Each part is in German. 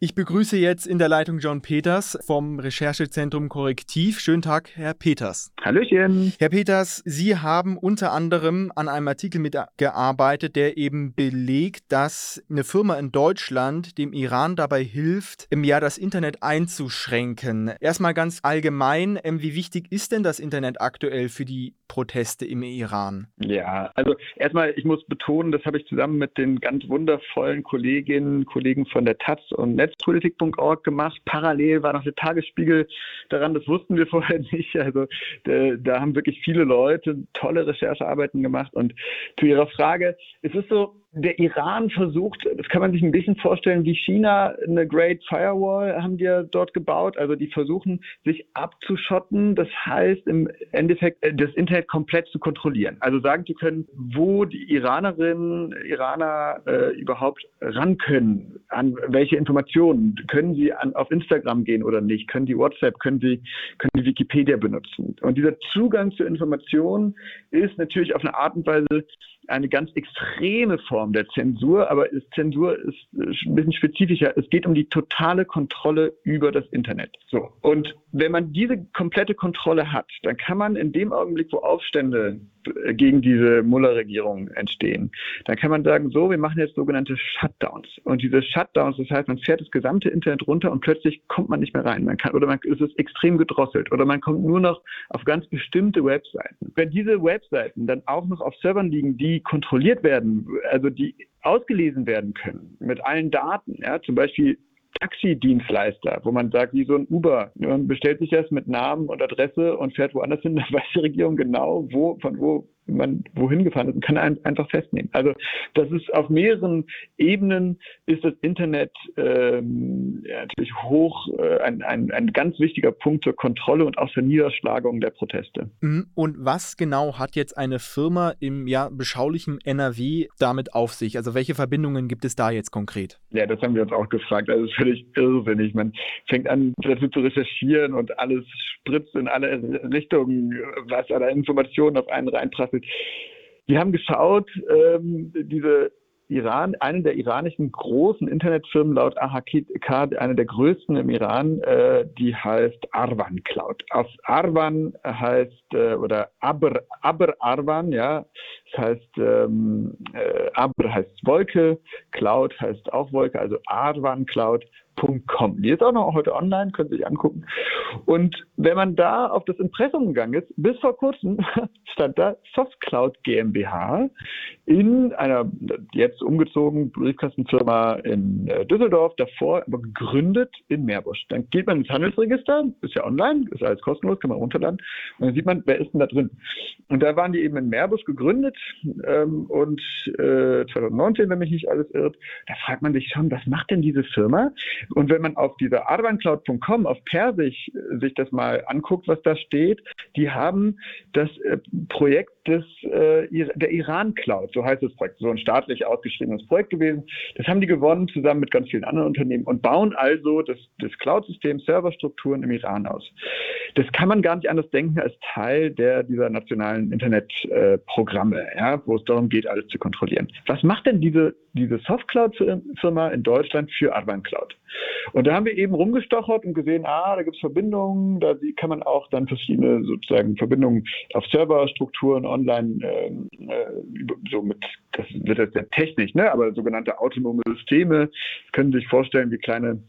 Ich begrüße jetzt in der Leitung John Peters vom Recherchezentrum Korrektiv. Schönen Tag, Herr Peters. Hallöchen. Herr Peters, Sie haben unter anderem an einem Artikel mitgearbeitet, der eben belegt, dass eine Firma in Deutschland dem Iran dabei hilft, im Jahr das Internet einzuschränken. Erstmal ganz allgemein, ähm, wie wichtig ist denn das Internet aktuell für die Proteste im Iran? Ja, also erstmal, ich muss betonen, das habe ich zusammen mit den ganz wundervollen Kolleginnen, Kollegen von der Taz und Netz netzpolitik.org gemacht. Parallel war noch der Tagesspiegel daran, das wussten wir vorher nicht. Also da, da haben wirklich viele Leute tolle Recherchearbeiten gemacht. Und zu Ihrer Frage, es ist so, der Iran versucht, das kann man sich ein bisschen vorstellen, wie China eine Great Firewall haben die ja dort gebaut. Also die versuchen, sich abzuschotten. Das heißt im Endeffekt, äh, das Internet komplett zu kontrollieren. Also sagen zu können, wo die Iranerinnen, Iraner äh, überhaupt ran können, an welche Informationen. Können sie an, auf Instagram gehen oder nicht? Können die WhatsApp, können sie, können die Wikipedia benutzen? Und dieser Zugang zu Informationen ist natürlich auf eine Art und Weise eine ganz extreme Form der Zensur, aber Zensur ist ein bisschen spezifischer. Es geht um die totale Kontrolle über das Internet. So. Und wenn man diese komplette Kontrolle hat, dann kann man in dem Augenblick, wo Aufstände gegen diese Muller-Regierung entstehen, dann kann man sagen, so, wir machen jetzt sogenannte Shutdowns. Und diese Shutdowns, das heißt, man fährt das gesamte Internet runter und plötzlich kommt man nicht mehr rein. Man kann, oder man, ist es extrem gedrosselt oder man kommt nur noch auf ganz bestimmte Webseiten. Wenn diese Webseiten dann auch noch auf Servern liegen, die kontrolliert werden, also die ausgelesen werden können mit allen Daten, ja, zum Beispiel Taxidienstleister, wo man sagt, wie so ein Uber. Man bestellt sich das mit Namen und Adresse und fährt woanders hin, dann weiß die Regierung genau, wo, von wo man wohin gefahren ist und kann einen einfach festnehmen. Also das ist auf mehreren Ebenen ist das Internet ähm, ja, natürlich hoch äh, ein, ein, ein ganz wichtiger Punkt zur Kontrolle und auch zur Niederschlagung der Proteste. Mhm. Und was genau hat jetzt eine Firma im ja, beschaulichen NRW damit auf sich? Also welche Verbindungen gibt es da jetzt konkret? Ja, das haben wir uns auch gefragt. Also es ist völlig irrsinnig. Man fängt an, dazu zu recherchieren und alles spritzt in alle Richtungen, was an Informationen auf einen reinprasselt. Wir haben geschaut, ähm, diese Iran, eine der iranischen großen Internetfirmen laut AHK, eine der größten im Iran, äh, die heißt Arwan Cloud. Auf Arwan heißt, äh, oder Aber, Aber Arwan, ja, das heißt, ähm, äh, Aber heißt Wolke, Cloud heißt auch Wolke, also Arwan Cloud. Com. Die ist auch noch heute online, könnt ihr sich angucken. Und wenn man da auf das Impressum gegangen ist, bis vor kurzem stand da Softcloud GmbH in einer jetzt umgezogen Briefkastenfirma in äh, Düsseldorf, davor aber gegründet in Meerbusch. Dann geht man ins Handelsregister, ist ja online, ist alles kostenlos, kann man runterladen. Und dann sieht man, wer ist denn da drin. Und da waren die eben in Meerbusch gegründet ähm, und äh, 2019, wenn mich nicht alles irrt, da fragt man sich schon, was macht denn diese Firma? Und wenn man auf dieser arbancloud.com auf Persisch äh, sich das mal anguckt, was da steht, die haben das äh, Projekt des, äh, der Iran Cloud, so heißt das Projekt, so ein staatlich ausgeschriebenes Projekt gewesen. Das haben die gewonnen zusammen mit ganz vielen anderen Unternehmen und bauen also das, das Cloud-System, Serverstrukturen im Iran aus. Das kann man gar nicht anders denken als Teil der, dieser nationalen Internetprogramme, äh, ja, wo es darum geht, alles zu kontrollieren. Was macht denn diese, diese Soft-Cloud-Firma in Deutschland für Arban Cloud? Und da haben wir eben rumgestochert und gesehen, ah, da gibt es Verbindungen, da kann man auch dann verschiedene sozusagen Verbindungen auf Serverstrukturen online, ähm, äh, so mit, das wird jetzt sehr technisch, ne, aber sogenannte autonome Systeme, können sich vorstellen, wie kleine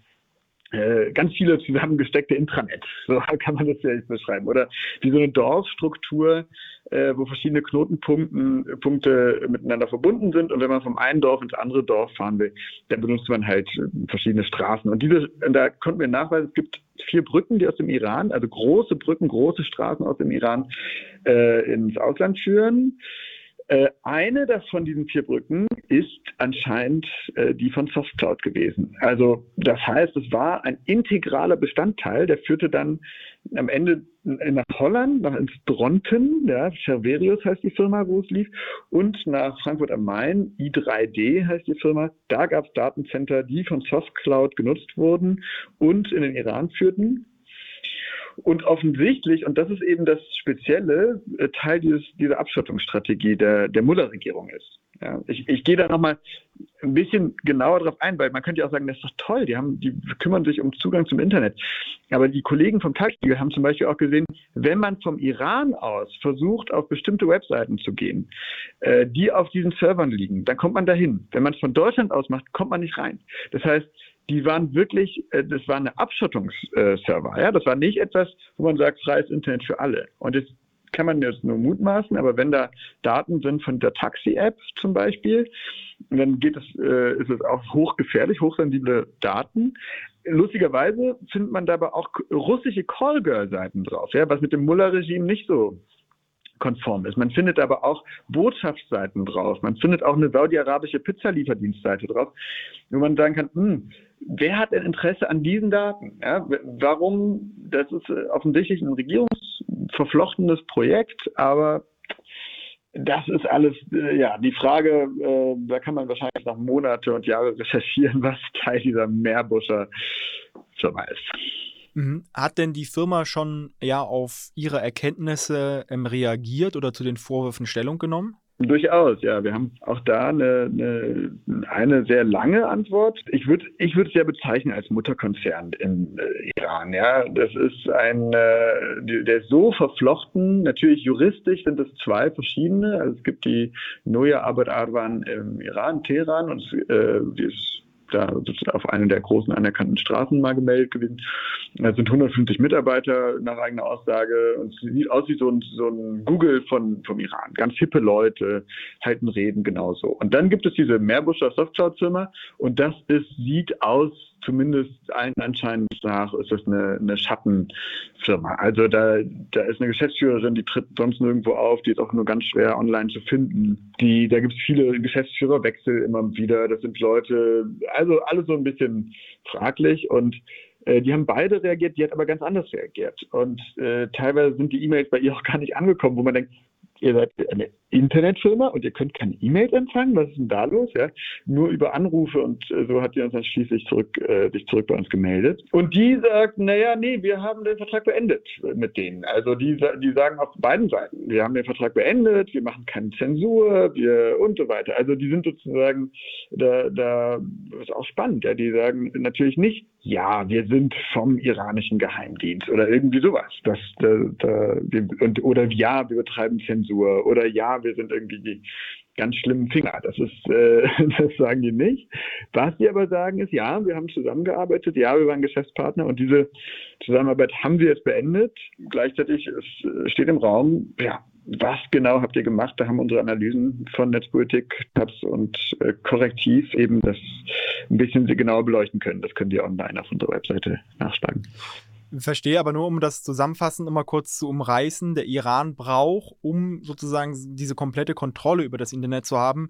ganz viele zusammengesteckte Intranets, so kann man das nicht beschreiben. Oder wie so eine Dorfstruktur, äh, wo verschiedene Knotenpunkte miteinander verbunden sind. Und wenn man vom einen Dorf ins andere Dorf fahren will, dann benutzt man halt verschiedene Straßen. Und diese, da konnten wir nachweisen, es gibt vier Brücken, die aus dem Iran, also große Brücken, große Straßen aus dem Iran äh, ins Ausland führen. Äh, eine von diesen vier Brücken ist anscheinend äh, die von Softcloud gewesen. Also das heißt, es war ein integraler Bestandteil, der führte dann am Ende nach Holland, nach ins Dronten, ja, Cerverius heißt die Firma, wo es lief, und nach Frankfurt am Main, i3D heißt die Firma. Da gab es Datencenter, die von Softcloud genutzt wurden und in den Iran führten. Und offensichtlich, und das ist eben das Spezielle, äh, Teil dieses, dieser Abschottungsstrategie der, der Muller-Regierung ist. Ja, ich, ich gehe da nochmal ein bisschen genauer drauf ein, weil man könnte ja auch sagen, das ist doch toll, die, haben, die kümmern sich um Zugang zum Internet. Aber die Kollegen vom Tagesspiegel haben zum Beispiel auch gesehen, wenn man vom Iran aus versucht, auf bestimmte Webseiten zu gehen, äh, die auf diesen Servern liegen, dann kommt man dahin. Wenn man es von Deutschland aus macht, kommt man nicht rein. Das heißt, die waren wirklich, äh, das war eine Abschottungsserver. Ja? Das war nicht etwas, wo man sagt, freies Internet für alle. Und es kann man jetzt nur mutmaßen, aber wenn da Daten sind von der Taxi-App zum Beispiel, dann geht es, äh, ist es auch hochgefährlich, hochsensible Daten. Lustigerweise findet man dabei auch russische Callgirl-Seiten drauf, ja, was mit dem Mullah-Regime nicht so konform ist. Man findet aber auch Botschaftsseiten drauf. Man findet auch eine saudi-arabische Pizzalieferdienstseite drauf, wo man sagen kann, hm, wer hat denn Interesse an diesen Daten? Ja, warum? Das ist äh, offensichtlich ein regierungsverflochtenes Projekt, aber das ist alles, äh, ja, die Frage, äh, da kann man wahrscheinlich noch Monate und Jahre recherchieren, was Teil dieser Meerbuscher Firma ist. Mhm. Hat denn die Firma schon ja auf ihre Erkenntnisse ähm, reagiert oder zu den Vorwürfen Stellung genommen? Durchaus, ja. Wir haben auch da eine, eine, eine sehr lange Antwort. Ich würde ich würde es ja bezeichnen als Mutterkonzern im äh, Iran. Ja, das ist ein, äh, der ist so verflochten. Natürlich juristisch sind es zwei verschiedene. Also es gibt die Noya Abad Arwan im Iran, Teheran und äh, die ist da auf einer der großen anerkannten Straßen mal gemeldet gewesen. Da sind 150 Mitarbeiter nach eigener Aussage und es sieht aus wie so ein, so ein Google von, vom Iran. Ganz hippe Leute, halten Reden genauso. Und dann gibt es diese Meerbuscher Softcloud-Firma und das ist, sieht aus zumindest allen anscheinend nach ist das eine, eine Schattenfirma. Also da, da ist eine Geschäftsführerin, die tritt sonst nirgendwo auf, die ist auch nur ganz schwer online zu finden. Die, da gibt es viele Geschäftsführerwechsel immer wieder. Das sind Leute, also alles so ein bisschen fraglich und äh, die haben beide reagiert, die hat aber ganz anders reagiert. Und äh, teilweise sind die E-Mails bei ihr auch gar nicht angekommen, wo man denkt, ihr seid eine Internetfirma und ihr könnt keine E-Mails empfangen. Was ist denn da los? Ja? Nur über Anrufe und äh, so hat die uns dann schließlich zurück, äh, sich zurück bei uns gemeldet. Und die sagt, naja, nee, wir haben den Vertrag beendet mit denen. Also die, die sagen auf beiden Seiten, wir haben den Vertrag beendet, wir machen keine Zensur, wir und so weiter. Also die sind sozusagen, da, da ist auch spannend, ja, die sagen natürlich nicht, ja, wir sind vom iranischen Geheimdienst oder irgendwie sowas. Das, da, da, und, oder ja, wir betreiben Zensur oder ja, wir sind irgendwie die ganz schlimmen Finger. Das ist, äh, das sagen die nicht. Was die aber sagen ist, ja, wir haben zusammengearbeitet, ja, wir waren Geschäftspartner und diese Zusammenarbeit haben wir jetzt beendet. Gleichzeitig steht im Raum, ja, was genau habt ihr gemacht? Da haben unsere Analysen von Netzpolitik, Tabs und äh, Korrektiv eben das ein bisschen genauer beleuchten können. Das könnt ihr online auf unserer Webseite nachschlagen. Verstehe, aber nur um das zusammenfassend immer kurz zu umreißen, der Iran braucht, um sozusagen diese komplette Kontrolle über das Internet zu haben,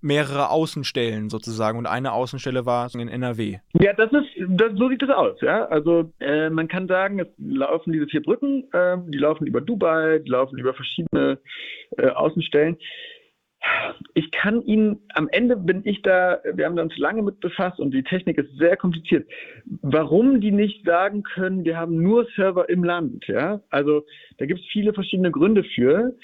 mehrere Außenstellen sozusagen und eine Außenstelle war in NRW. Ja, das ist, das, so sieht es aus. Ja, also äh, man kann sagen, es laufen diese vier Brücken, äh, die laufen über Dubai, die laufen über verschiedene äh, Außenstellen. Ich kann Ihnen, am Ende bin ich da, wir haben uns lange mit befasst und die Technik ist sehr kompliziert. Warum die nicht sagen können, wir haben nur Server im Land, ja? Also da gibt es viele verschiedene Gründe für.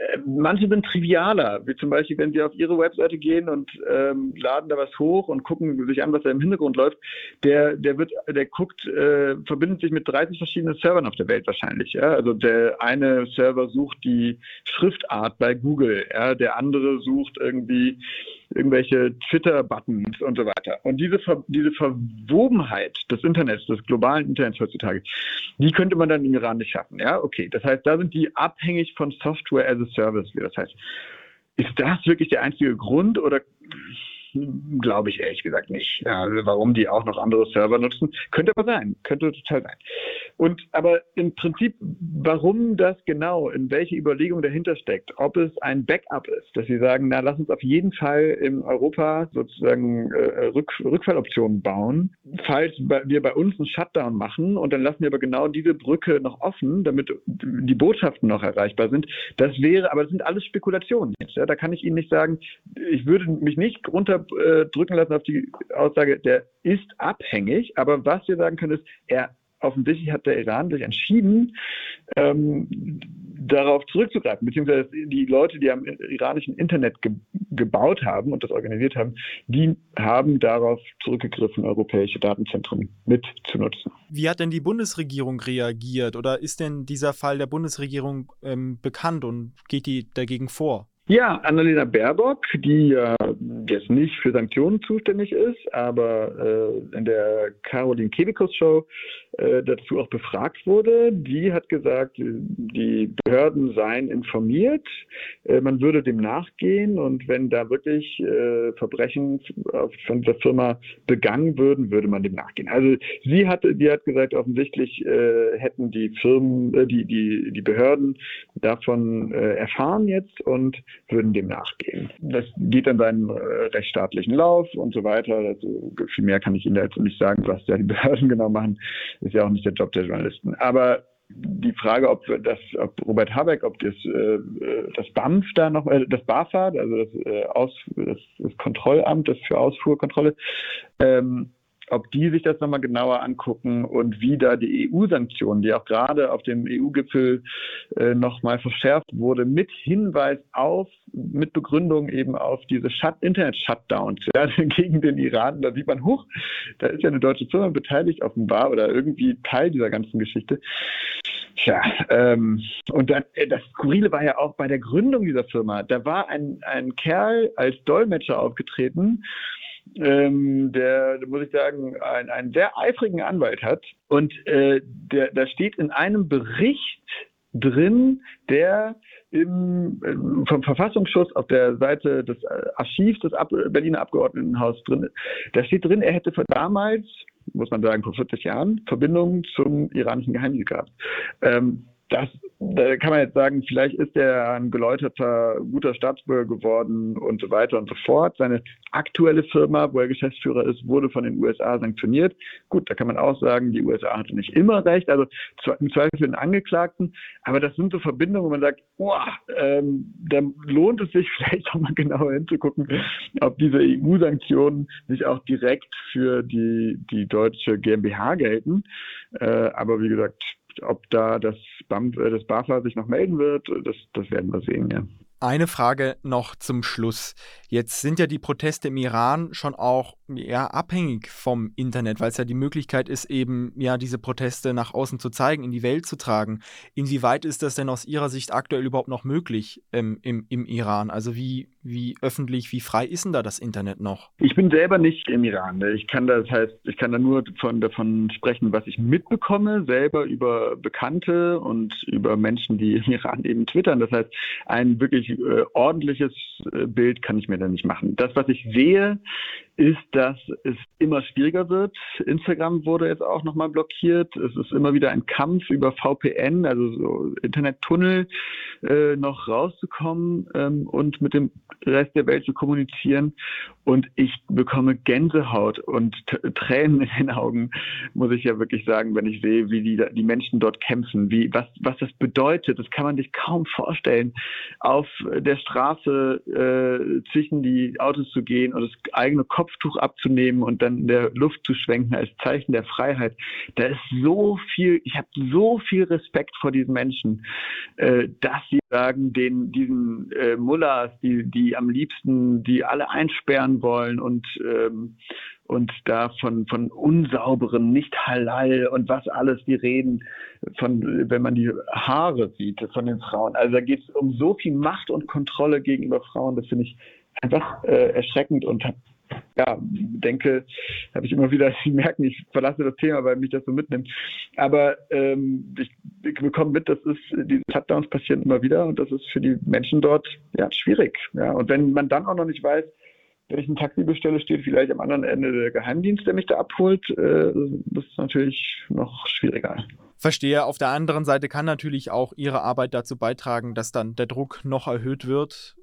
Äh, manche sind trivialer, wie zum Beispiel, wenn Sie auf Ihre Webseite gehen und ähm, laden da was hoch und gucken sich an, was da im Hintergrund läuft, der, der wird, der guckt, äh, verbindet sich mit 30 verschiedenen Servern auf der Welt wahrscheinlich. Ja? Also der eine Server sucht die Schriftart bei Google, ja? der andere sucht irgendwie irgendwelche Twitter-Buttons und so weiter. Und diese, Ver diese Verwobenheit des Internets, des globalen Internets heutzutage, die könnte man dann im Iran nicht schaffen. Ja, okay. Das heißt, da sind die abhängig von Software as a Service, wie das heißt. Ist das wirklich der einzige Grund oder Glaube ich ehrlich gesagt nicht. Also warum die auch noch andere Server nutzen, könnte aber sein, könnte total sein. Und aber im Prinzip, warum das genau, in welche Überlegung dahinter steckt, ob es ein Backup ist, dass sie sagen, na lass uns auf jeden Fall in Europa sozusagen äh, Rück, Rückfalloptionen bauen, falls wir bei uns einen Shutdown machen und dann lassen wir aber genau diese Brücke noch offen, damit die Botschaften noch erreichbar sind. Das wäre, aber das sind alles Spekulationen jetzt. Ja? Da kann ich Ihnen nicht sagen, ich würde mich nicht runter äh, lassen auf die Aussage, der ist abhängig. Aber was wir sagen können, ist, er offensichtlich hat der Iran sich entschieden, ähm, darauf zurückzugreifen, beziehungsweise die Leute, die am iranischen Internet ge gebaut haben und das organisiert haben, die haben darauf zurückgegriffen, europäische Datenzentren mitzunutzen. Wie hat denn die Bundesregierung reagiert oder ist denn dieser Fall der Bundesregierung ähm, bekannt und geht die dagegen vor? Ja, Annalena Baerbock, die ja jetzt nicht für Sanktionen zuständig ist, aber äh, in der Caroline Kebekus Show äh, dazu auch befragt wurde, die hat gesagt, die Behörden seien informiert, äh, man würde dem nachgehen und wenn da wirklich äh, Verbrechen von dieser Firma begangen würden, würde man dem nachgehen. Also sie hat, die hat gesagt, offensichtlich äh, hätten die Firmen, die, die, die Behörden davon erfahren jetzt und würden dem nachgehen. Das geht dann seinen rechtsstaatlichen Lauf und so weiter. Also, viel mehr kann ich Ihnen da jetzt nicht sagen, was ja die Behörden genau machen. Ist ja auch nicht der Job der Journalisten. Aber die Frage, ob das, ob Robert Habeck, ob das, äh, das BAMF da noch, äh, das BAFA, also das, äh, Aus, das, Kontrollamt, das für Ausfuhrkontrolle, ähm, ob die sich das nochmal genauer angucken und wie da die EU-Sanktionen, die auch gerade auf dem EU-Gipfel äh, nochmal verschärft wurde, mit Hinweis auf, mit Begründung eben auf diese Shut Internet-Shutdowns ja, gegen den Iran. Da sieht man, hoch, da ist ja eine deutsche Firma beteiligt offenbar oder irgendwie Teil dieser ganzen Geschichte. Tja, ähm, und dann, äh, das Skurrile war ja auch bei der Gründung dieser Firma. Da war ein, ein Kerl als Dolmetscher aufgetreten, ähm, der, muss ich sagen, ein, einen sehr eifrigen Anwalt hat. Und äh, da steht in einem Bericht drin, der im, äh, vom Verfassungsschutz auf der Seite des äh, Archivs des Ab Berliner Abgeordnetenhauses drin, da steht drin, er hätte damals, muss man sagen, vor 40 Jahren Verbindungen zum iranischen Geheimdienst gehabt. Ähm, das, da kann man jetzt sagen, vielleicht ist er ein geläuterter, guter Staatsbürger geworden und so weiter und so fort. Seine aktuelle Firma, wo er Geschäftsführer ist, wurde von den USA sanktioniert. Gut, da kann man auch sagen, die USA hatte nicht immer recht, also im Zweifel für den Angeklagten. Aber das sind so Verbindungen, wo man sagt, boah, ähm, da lohnt es sich vielleicht auch mal genauer hinzugucken, ob diese EU-Sanktionen nicht auch direkt für die, die deutsche GmbH gelten. Äh, aber wie gesagt, ob da das, BAM, äh, das BAFA sich noch melden wird, das, das werden wir sehen, ja. Eine Frage noch zum Schluss. Jetzt sind ja die Proteste im Iran schon auch ja, abhängig vom Internet, weil es ja die Möglichkeit ist, eben ja diese Proteste nach außen zu zeigen, in die Welt zu tragen. Inwieweit ist das denn aus Ihrer Sicht aktuell überhaupt noch möglich ähm, im, im Iran? Also wie, wie öffentlich, wie frei ist denn da das Internet noch? Ich bin selber nicht im Iran. Ne? Ich kann das heißt, ich kann da nur von, davon sprechen, was ich mitbekomme, selber über Bekannte und über Menschen, die im Iran eben twittern. Das heißt, ein wirklich äh, ordentliches äh, Bild kann ich mir da nicht machen. Das, was ich sehe, ist, dass es immer schwieriger wird. Instagram wurde jetzt auch nochmal blockiert. Es ist immer wieder ein Kampf über VPN, also so Internettunnel, äh, noch rauszukommen ähm, und mit dem Rest der Welt zu kommunizieren. Und ich bekomme Gänsehaut und Tränen in den Augen, muss ich ja wirklich sagen, wenn ich sehe, wie die, die Menschen dort kämpfen, wie, was, was das bedeutet. Das kann man sich kaum vorstellen, auf der Straße äh, zwischen die Autos zu gehen und das eigene Kopftuch abzunehmen und dann in der Luft zu schwenken als Zeichen der Freiheit. Da ist so viel, ich habe so viel Respekt vor diesen Menschen, äh, dass sie sagen, den, diesen äh, Mullahs, die, die am liebsten, die alle einsperren wollen und ähm, und da von, von unsauberen, nicht halal und was alles die reden, von, wenn man die Haare sieht von den Frauen. Also da geht es um so viel Macht und Kontrolle gegenüber Frauen, das finde ich einfach äh, erschreckend und ja, denke, habe ich immer wieder, Sie merken, ich verlasse das Thema, weil mich das so mitnimmt. Aber ähm, ich, ich bekomme mit, dass es, diese Shutdowns passieren immer wieder und das ist für die Menschen dort ja, schwierig. Ja. Und wenn man dann auch noch nicht weiß, wenn ich ein Taxi bestelle, steht vielleicht am anderen Ende der Geheimdienst, der mich da abholt. Äh, das ist natürlich noch schwieriger. Verstehe. Auf der anderen Seite kann natürlich auch Ihre Arbeit dazu beitragen, dass dann der Druck noch erhöht wird,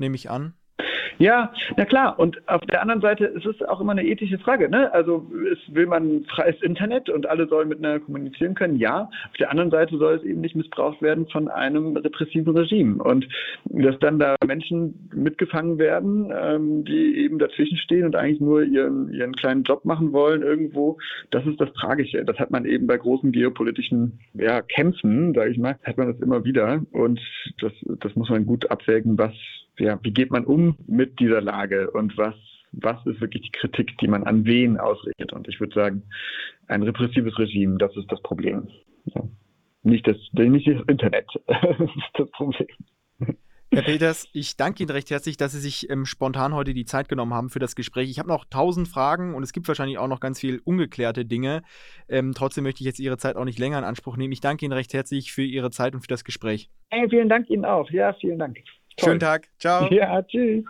nehme ich an. Ja, na klar. Und auf der anderen Seite ist es auch immer eine ethische Frage. Ne? Also will man freies Internet und alle sollen miteinander kommunizieren können? Ja. Auf der anderen Seite soll es eben nicht missbraucht werden von einem repressiven Regime. Und dass dann da Menschen mitgefangen werden, ähm, die eben dazwischen stehen und eigentlich nur ihren, ihren kleinen Job machen wollen irgendwo, das ist das Tragische. Das hat man eben bei großen geopolitischen ja, Kämpfen, sage ich mal, hat man das immer wieder. Und das, das muss man gut abwägen, was ja, wie geht man um mit dieser Lage und was, was ist wirklich die Kritik, die man an wen ausrichtet? Und ich würde sagen, ein repressives Regime, das ist das Problem. Ja. Nicht, das, nicht das Internet, das ist das Problem. Herr Peters, ich danke Ihnen recht herzlich, dass Sie sich ähm, spontan heute die Zeit genommen haben für das Gespräch. Ich habe noch tausend Fragen und es gibt wahrscheinlich auch noch ganz viel ungeklärte Dinge. Ähm, trotzdem möchte ich jetzt Ihre Zeit auch nicht länger in Anspruch nehmen. Ich danke Ihnen recht herzlich für Ihre Zeit und für das Gespräch. Hey, vielen Dank Ihnen auch. Ja, vielen Dank. Toll. Schönen Tag. Ciao. Ja, tschüss.